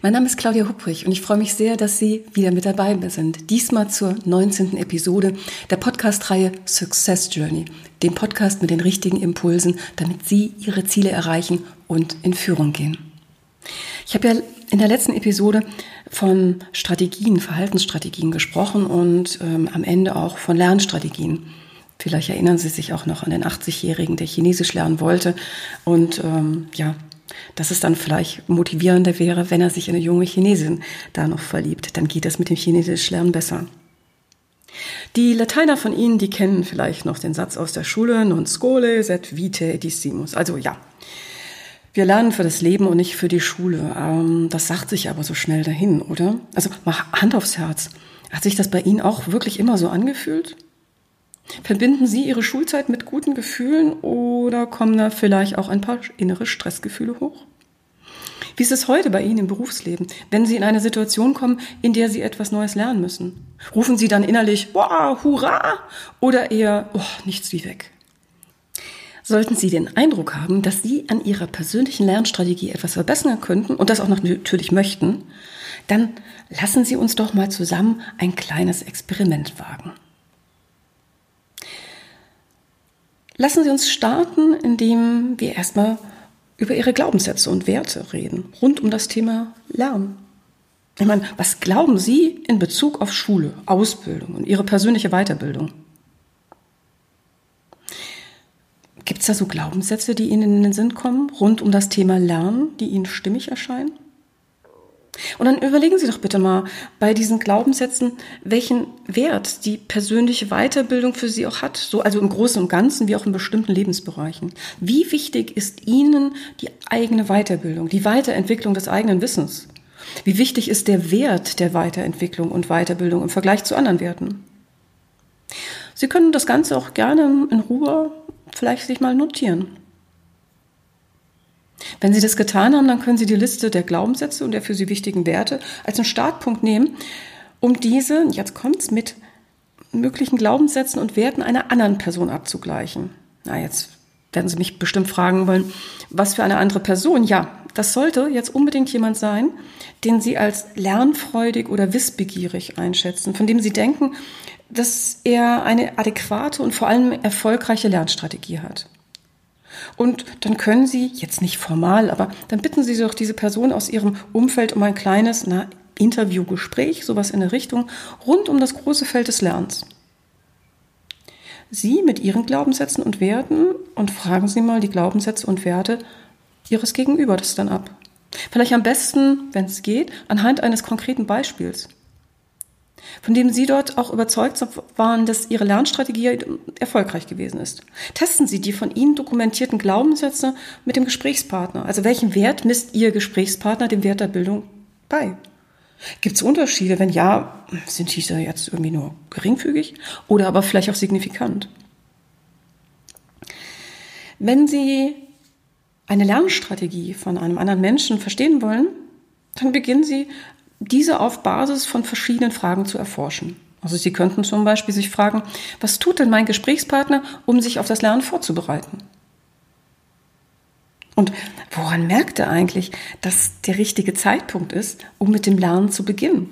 Mein Name ist Claudia Hupprich und ich freue mich sehr, dass Sie wieder mit dabei sind. Diesmal zur 19. Episode der Podcast-Reihe Success Journey, dem Podcast mit den richtigen Impulsen, damit Sie Ihre Ziele erreichen und in Führung gehen. Ich habe ja in der letzten Episode von Strategien, Verhaltensstrategien gesprochen und ähm, am Ende auch von Lernstrategien. Vielleicht erinnern Sie sich auch noch an den 80-Jährigen, der Chinesisch lernen wollte und ähm, ja, dass es dann vielleicht motivierender wäre, wenn er sich in eine junge Chinesin da noch verliebt. Dann geht es mit dem Chinesisch lernen besser. Die Lateiner von Ihnen, die kennen vielleicht noch den Satz aus der Schule, non scole sed vitae edissimus. Also ja, wir lernen für das Leben und nicht für die Schule. Ähm, das sagt sich aber so schnell dahin, oder? Also mal Hand aufs Herz. Hat sich das bei Ihnen auch wirklich immer so angefühlt? Verbinden Sie Ihre Schulzeit mit guten Gefühlen oder kommen da vielleicht auch ein paar innere Stressgefühle hoch? Wie ist es heute bei Ihnen im Berufsleben, wenn Sie in eine Situation kommen, in der Sie etwas Neues lernen müssen? Rufen Sie dann innerlich, wow, hurra, oder eher, oh, nichts wie weg? Sollten Sie den Eindruck haben, dass Sie an Ihrer persönlichen Lernstrategie etwas verbessern könnten und das auch natürlich möchten, dann lassen Sie uns doch mal zusammen ein kleines Experiment wagen. Lassen Sie uns starten, indem wir erstmal über Ihre Glaubenssätze und Werte reden, rund um das Thema Lernen. Ich meine, was glauben Sie in Bezug auf Schule, Ausbildung und Ihre persönliche Weiterbildung? Gibt es da so Glaubenssätze, die Ihnen in den Sinn kommen, rund um das Thema Lernen, die Ihnen stimmig erscheinen? Und dann überlegen Sie doch bitte mal bei diesen Glaubenssätzen, welchen Wert die persönliche Weiterbildung für Sie auch hat, so also im Großen und Ganzen wie auch in bestimmten Lebensbereichen. Wie wichtig ist Ihnen die eigene Weiterbildung, die Weiterentwicklung des eigenen Wissens? Wie wichtig ist der Wert der Weiterentwicklung und Weiterbildung im Vergleich zu anderen Werten? Sie können das Ganze auch gerne in Ruhe vielleicht sich mal notieren. Wenn Sie das getan haben, dann können Sie die Liste der Glaubenssätze und der für Sie wichtigen Werte als einen Startpunkt nehmen, um diese, jetzt kommt's, mit möglichen Glaubenssätzen und Werten einer anderen Person abzugleichen. Na, jetzt werden Sie mich bestimmt fragen wollen, was für eine andere Person? Ja, das sollte jetzt unbedingt jemand sein, den Sie als lernfreudig oder wissbegierig einschätzen, von dem Sie denken, dass er eine adäquate und vor allem erfolgreiche Lernstrategie hat. Und dann können Sie, jetzt nicht formal, aber dann bitten Sie doch diese Person aus Ihrem Umfeld um ein kleines na, Interviewgespräch, sowas in der Richtung, rund um das große Feld des Lernens. Sie mit Ihren Glaubenssätzen und Werten und fragen Sie mal die Glaubenssätze und Werte Ihres Gegenübers dann ab. Vielleicht am besten, wenn es geht, anhand eines konkreten Beispiels von dem Sie dort auch überzeugt waren, dass Ihre Lernstrategie erfolgreich gewesen ist. Testen Sie die von Ihnen dokumentierten Glaubenssätze mit dem Gesprächspartner. Also welchen Wert misst Ihr Gesprächspartner dem Wert der Bildung bei? Gibt es Unterschiede? Wenn ja, sind diese jetzt irgendwie nur geringfügig oder aber vielleicht auch signifikant? Wenn Sie eine Lernstrategie von einem anderen Menschen verstehen wollen, dann beginnen Sie diese auf Basis von verschiedenen Fragen zu erforschen. Also Sie könnten zum Beispiel sich fragen, was tut denn mein Gesprächspartner, um sich auf das Lernen vorzubereiten? Und woran merkt er eigentlich, dass der richtige Zeitpunkt ist, um mit dem Lernen zu beginnen?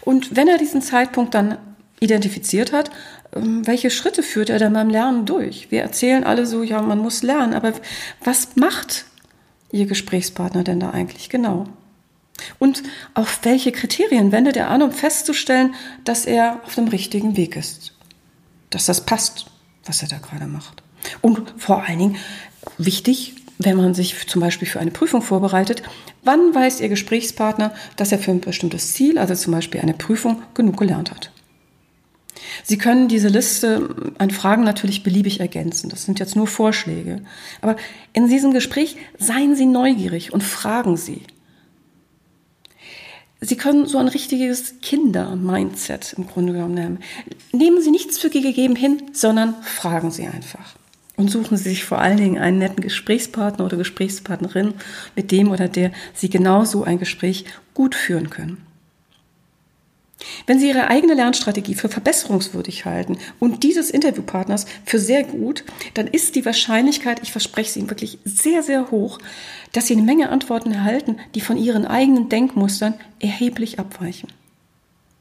Und wenn er diesen Zeitpunkt dann identifiziert hat, ähm, welche Schritte führt er dann beim Lernen durch? Wir erzählen alle so, ja, man muss lernen, aber was macht Ihr Gesprächspartner denn da eigentlich genau? Und auf welche Kriterien wendet er an, um festzustellen, dass er auf dem richtigen Weg ist? Dass das passt, was er da gerade macht. Und vor allen Dingen wichtig, wenn man sich zum Beispiel für eine Prüfung vorbereitet, wann weiß Ihr Gesprächspartner, dass er für ein bestimmtes Ziel, also zum Beispiel eine Prüfung, genug gelernt hat? Sie können diese Liste an Fragen natürlich beliebig ergänzen. Das sind jetzt nur Vorschläge. Aber in diesem Gespräch seien Sie neugierig und fragen Sie. Sie können so ein richtiges Kinder-Mindset im Grunde genommen nehmen. Nehmen Sie nichts für gegeben hin, sondern fragen Sie einfach. Und suchen Sie sich vor allen Dingen einen netten Gesprächspartner oder Gesprächspartnerin, mit dem oder der Sie genau so ein Gespräch gut führen können. Wenn Sie Ihre eigene Lernstrategie für verbesserungswürdig halten und dieses Interviewpartners für sehr gut, dann ist die Wahrscheinlichkeit, ich verspreche es Ihnen wirklich sehr, sehr hoch, dass Sie eine Menge Antworten erhalten, die von Ihren eigenen Denkmustern erheblich abweichen.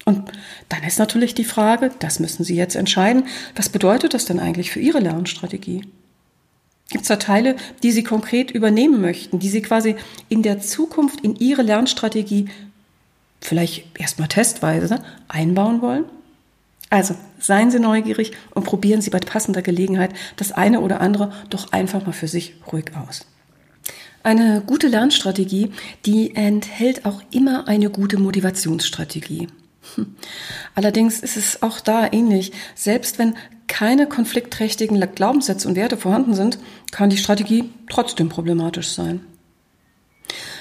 Und dann ist natürlich die Frage, das müssen Sie jetzt entscheiden, was bedeutet das denn eigentlich für Ihre Lernstrategie? Gibt es da Teile, die Sie konkret übernehmen möchten, die Sie quasi in der Zukunft in Ihre Lernstrategie vielleicht erstmal testweise einbauen wollen? Also seien Sie neugierig und probieren Sie bei passender Gelegenheit das eine oder andere doch einfach mal für sich ruhig aus. Eine gute Lernstrategie, die enthält auch immer eine gute Motivationsstrategie. Hm. Allerdings ist es auch da ähnlich. Selbst wenn keine konfliktträchtigen Glaubenssätze und Werte vorhanden sind, kann die Strategie trotzdem problematisch sein.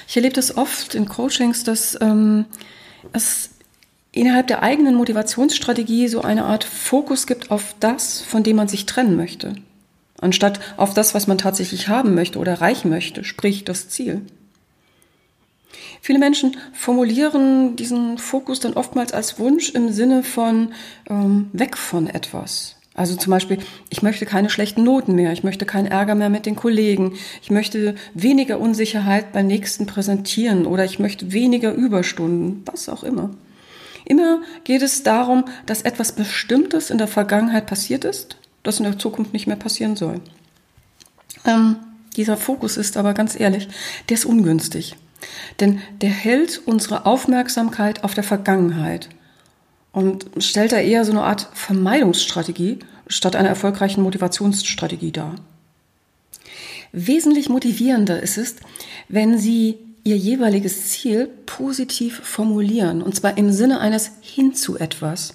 Ich erlebe das oft in Coachings, dass ähm, es innerhalb der eigenen Motivationsstrategie so eine Art Fokus gibt auf das, von dem man sich trennen möchte, anstatt auf das, was man tatsächlich haben möchte oder erreichen möchte, sprich das Ziel. Viele Menschen formulieren diesen Fokus dann oftmals als Wunsch im Sinne von ähm, weg von etwas. Also zum Beispiel, ich möchte keine schlechten Noten mehr, ich möchte keinen Ärger mehr mit den Kollegen, ich möchte weniger Unsicherheit beim nächsten präsentieren oder ich möchte weniger Überstunden, was auch immer. Immer geht es darum, dass etwas Bestimmtes in der Vergangenheit passiert ist, das in der Zukunft nicht mehr passieren soll. Ähm, dieser Fokus ist aber ganz ehrlich, der ist ungünstig. Denn der hält unsere Aufmerksamkeit auf der Vergangenheit und stellt da eher so eine Art Vermeidungsstrategie statt einer erfolgreichen Motivationsstrategie dar. Wesentlich motivierender ist es, wenn Sie Ihr jeweiliges Ziel positiv formulieren, und zwar im Sinne eines hin zu etwas,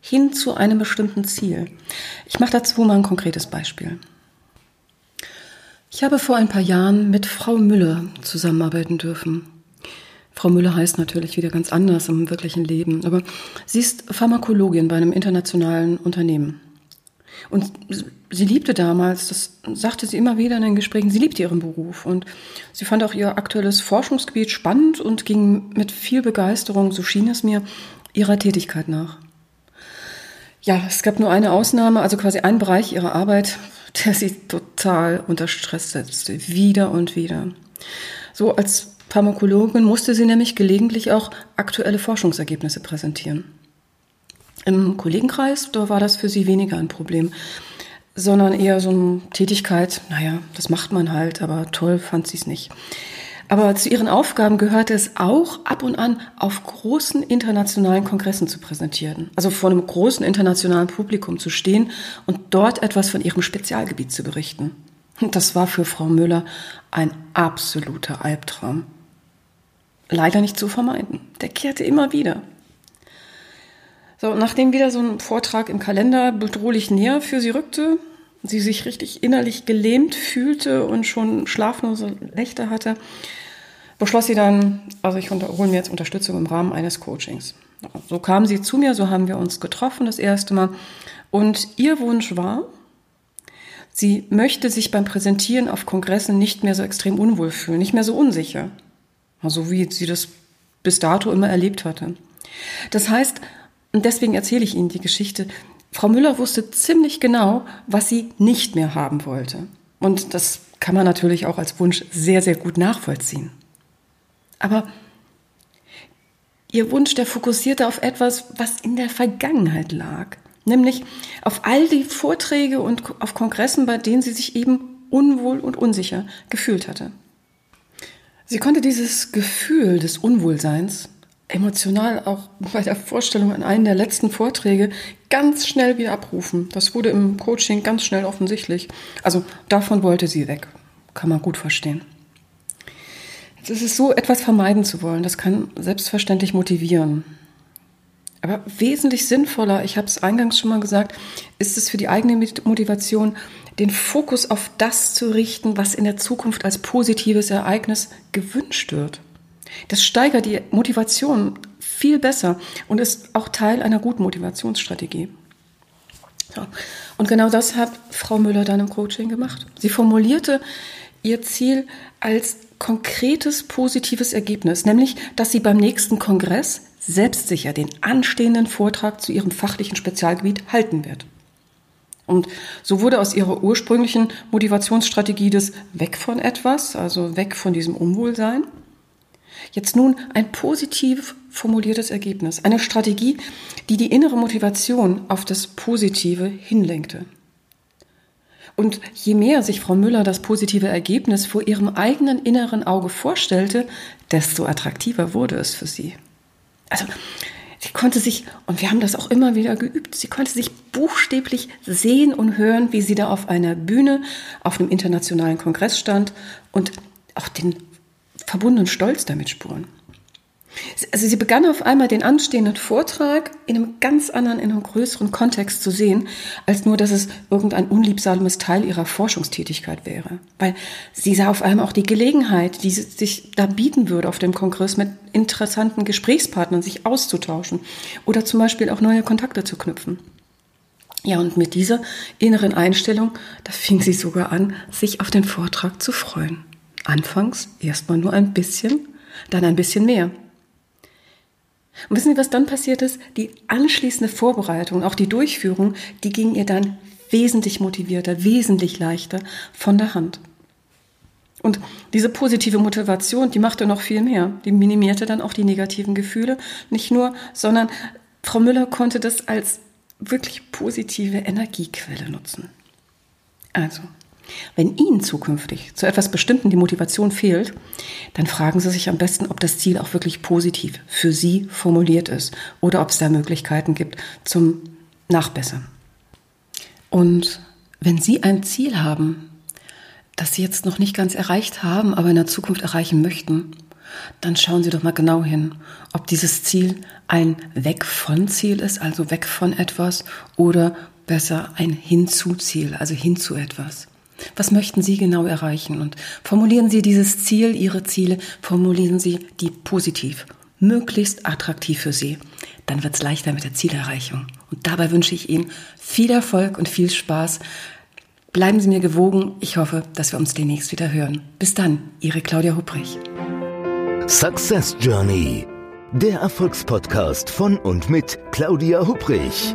hin zu einem bestimmten Ziel. Ich mache dazu mal ein konkretes Beispiel. Ich habe vor ein paar Jahren mit Frau Müller zusammenarbeiten dürfen. Frau Müller heißt natürlich wieder ganz anders im wirklichen Leben, aber sie ist Pharmakologin bei einem internationalen Unternehmen. Und sie liebte damals, das sagte sie immer wieder in den Gesprächen, sie liebte ihren Beruf und sie fand auch ihr aktuelles Forschungsgebiet spannend und ging mit viel Begeisterung, so schien es mir, ihrer Tätigkeit nach. Ja, es gab nur eine Ausnahme, also quasi ein Bereich ihrer Arbeit, der sie total unter Stress setzte, wieder und wieder. So als Pharmakologin musste sie nämlich gelegentlich auch aktuelle Forschungsergebnisse präsentieren. Im Kollegenkreis, da war das für sie weniger ein Problem, sondern eher so eine Tätigkeit, naja, das macht man halt, aber toll fand sie es nicht. Aber zu ihren Aufgaben gehörte es auch, ab und an auf großen internationalen Kongressen zu präsentieren. Also vor einem großen internationalen Publikum zu stehen und dort etwas von ihrem Spezialgebiet zu berichten. Das war für Frau Müller ein absoluter Albtraum leider nicht zu vermeiden. Der kehrte immer wieder. So, nachdem wieder so ein Vortrag im Kalender bedrohlich näher für sie rückte, sie sich richtig innerlich gelähmt fühlte und schon schlaflose Nächte hatte, beschloss sie dann, also ich hole mir jetzt Unterstützung im Rahmen eines Coachings. So kam sie zu mir, so haben wir uns getroffen das erste Mal. Und ihr Wunsch war, sie möchte sich beim Präsentieren auf Kongressen nicht mehr so extrem unwohl fühlen, nicht mehr so unsicher so wie sie das bis dato immer erlebt hatte. Das heißt, und deswegen erzähle ich Ihnen die Geschichte, Frau Müller wusste ziemlich genau, was sie nicht mehr haben wollte. Und das kann man natürlich auch als Wunsch sehr, sehr gut nachvollziehen. Aber ihr Wunsch, der fokussierte auf etwas, was in der Vergangenheit lag. Nämlich auf all die Vorträge und auf Kongressen, bei denen sie sich eben unwohl und unsicher gefühlt hatte. Sie konnte dieses Gefühl des Unwohlseins emotional auch bei der Vorstellung an einen der letzten Vorträge ganz schnell wieder abrufen. Das wurde im Coaching ganz schnell offensichtlich. Also davon wollte sie weg. Kann man gut verstehen. Jetzt ist es so, etwas vermeiden zu wollen. Das kann selbstverständlich motivieren. Aber wesentlich sinnvoller, ich habe es eingangs schon mal gesagt, ist es für die eigene Motivation, den Fokus auf das zu richten, was in der Zukunft als positives Ereignis gewünscht wird. Das steigert die Motivation viel besser und ist auch Teil einer guten Motivationsstrategie. So. Und genau das hat Frau Müller dann im Coaching gemacht. Sie formulierte ihr Ziel als konkretes positives Ergebnis, nämlich, dass sie beim nächsten Kongress selbstsicher den anstehenden Vortrag zu ihrem fachlichen Spezialgebiet halten wird. Und so wurde aus ihrer ursprünglichen Motivationsstrategie des Weg von etwas, also weg von diesem Unwohlsein, jetzt nun ein positiv formuliertes Ergebnis, eine Strategie, die die innere Motivation auf das Positive hinlenkte. Und je mehr sich Frau Müller das positive Ergebnis vor ihrem eigenen inneren Auge vorstellte, desto attraktiver wurde es für sie. Also sie konnte sich, und wir haben das auch immer wieder geübt, sie konnte sich buchstäblich sehen und hören, wie sie da auf einer Bühne, auf einem internationalen Kongress stand und auch den verbundenen Stolz damit spuren. Also sie begann auf einmal den anstehenden Vortrag in einem ganz anderen, in einem größeren Kontext zu sehen, als nur, dass es irgendein unliebsames Teil ihrer Forschungstätigkeit wäre. Weil sie sah auf einmal auch die Gelegenheit, die sich da bieten würde, auf dem Kongress mit interessanten Gesprächspartnern sich auszutauschen oder zum Beispiel auch neue Kontakte zu knüpfen. Ja, und mit dieser inneren Einstellung, da fing sie sogar an, sich auf den Vortrag zu freuen. Anfangs erstmal nur ein bisschen, dann ein bisschen mehr. Und wissen Sie, was dann passiert ist? Die anschließende Vorbereitung, auch die Durchführung, die ging ihr dann wesentlich motivierter, wesentlich leichter von der Hand. Und diese positive Motivation, die machte noch viel mehr. Die minimierte dann auch die negativen Gefühle. Nicht nur, sondern Frau Müller konnte das als wirklich positive Energiequelle nutzen. Also, wenn Ihnen zukünftig zu etwas Bestimmten die Motivation fehlt, dann fragen Sie sich am besten, ob das Ziel auch wirklich positiv für Sie formuliert ist oder ob es da Möglichkeiten gibt zum Nachbessern. Und wenn Sie ein Ziel haben, das Sie jetzt noch nicht ganz erreicht haben, aber in der Zukunft erreichen möchten, dann schauen Sie doch mal genau hin, ob dieses Ziel ein Weg von Ziel ist, also weg von etwas, oder besser ein Hinzu-Ziel, also hin zu etwas. Was möchten Sie genau erreichen? Und formulieren Sie dieses Ziel, Ihre Ziele, formulieren Sie die positiv, möglichst attraktiv für Sie. Dann wird es leichter mit der Zielerreichung. Und dabei wünsche ich Ihnen viel Erfolg und viel Spaß. Bleiben Sie mir gewogen. Ich hoffe, dass wir uns demnächst wieder hören. Bis dann, Ihre Claudia Hupprich. Success Journey. Der Erfolgspodcast von und mit Claudia Hupprich.